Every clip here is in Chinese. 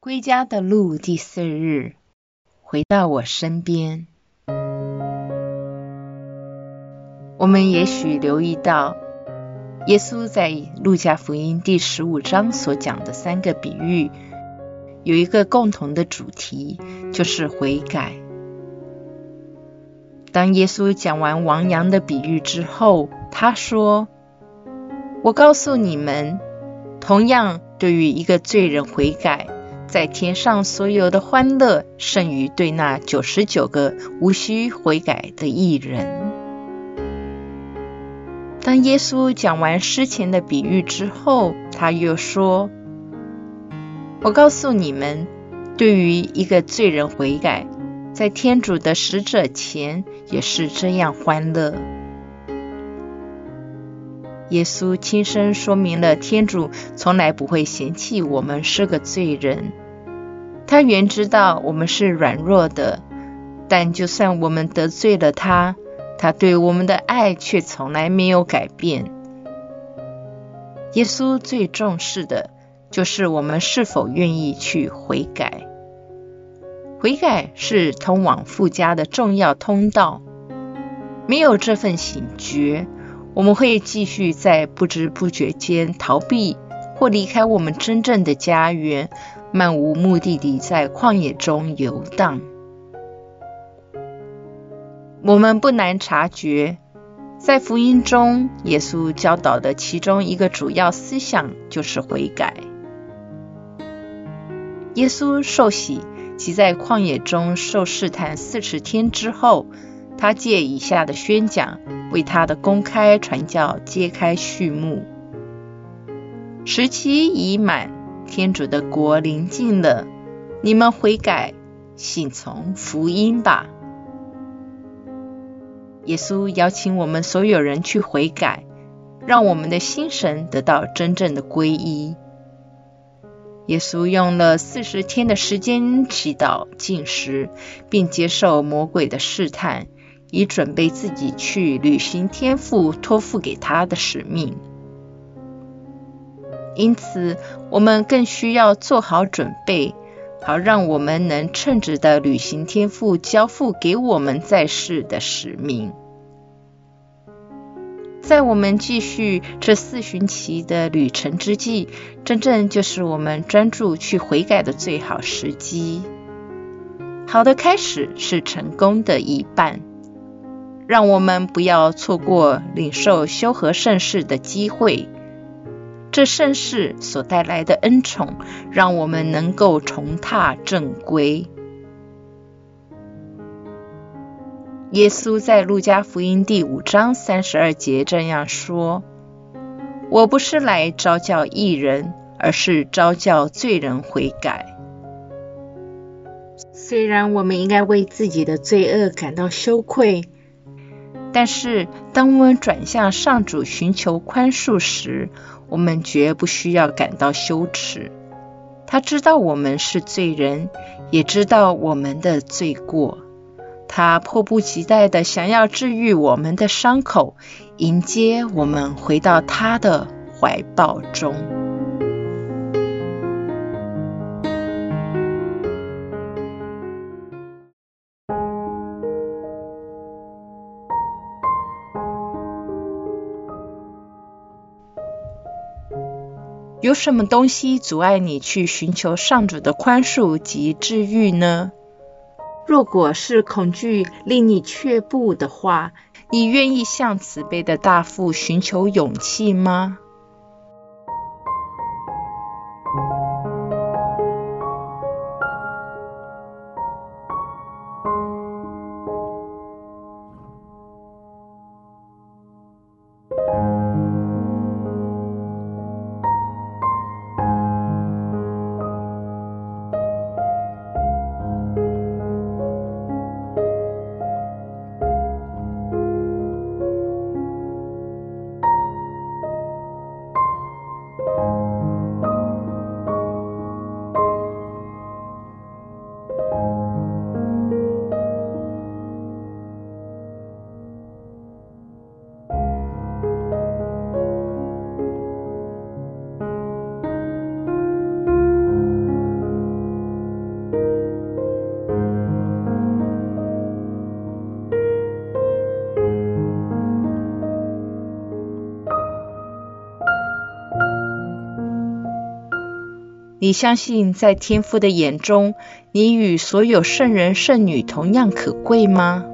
归家的路第四日，回到我身边。我们也许留意到，耶稣在路加福音第十五章所讲的三个比喻，有一个共同的主题，就是悔改。当耶稣讲完王羊的比喻之后，他说：“我告诉你们，同样对于一个罪人悔改，在天上所有的欢乐，胜于对那九十九个无需悔改的艺人。”当耶稣讲完诗前的比喻之后，他又说：“我告诉你们，对于一个罪人悔改。”在天主的使者前也是这样欢乐。耶稣亲身说明了天主从来不会嫌弃我们是个罪人，他原知道我们是软弱的，但就算我们得罪了他，他对我们的爱却从来没有改变。耶稣最重视的就是我们是否愿意去悔改。悔改是通往富家的重要通道。没有这份醒觉，我们会继续在不知不觉间逃避或离开我们真正的家园，漫无目的地在旷野中游荡。我们不难察觉，在福音中，耶稣教导的其中一个主要思想就是悔改。耶稣受洗。其在旷野中受试探四十天之后，他借以下的宣讲，为他的公开传教揭开序幕。时期已满，天主的国临近了，你们悔改，信从福音吧。耶稣邀请我们所有人去悔改，让我们的心神得到真正的皈依。耶稣用了四十天的时间祈祷、进食，并接受魔鬼的试探，以准备自己去履行天赋托付给他的使命。因此，我们更需要做好准备，好让我们能称职的履行天赋交付给我们在世的使命。在我们继续这四旬期的旅程之际，真正就是我们专注去悔改的最好时机。好的开始是成功的一半，让我们不要错过领受修和盛世的机会。这盛世所带来的恩宠，让我们能够重踏正规。耶稣在路加福音第五章三十二节这样说：“我不是来招教义人，而是招教罪人悔改。”虽然我们应该为自己的罪恶感到羞愧，但是当我们转向上主寻求宽恕时，我们绝不需要感到羞耻。他知道我们是罪人，也知道我们的罪过。他迫不及待的想要治愈我们的伤口，迎接我们回到他的怀抱中。有什么东西阻碍你去寻求上主的宽恕及治愈呢？如果是恐惧令你却步的话，你愿意向慈悲的大父寻求勇气吗？你相信在天父的眼中，你与所有圣人圣女同样可贵吗？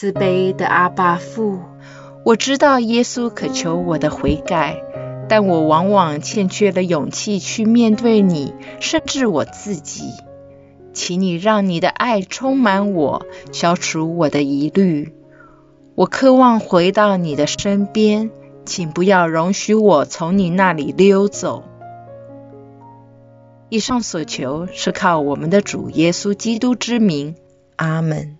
慈悲的阿爸父，我知道耶稣渴求我的悔改，但我往往欠缺了勇气去面对你，甚至我自己。请你让你的爱充满我，消除我的疑虑。我渴望回到你的身边，请不要容许我从你那里溜走。以上所求是靠我们的主耶稣基督之名，阿门。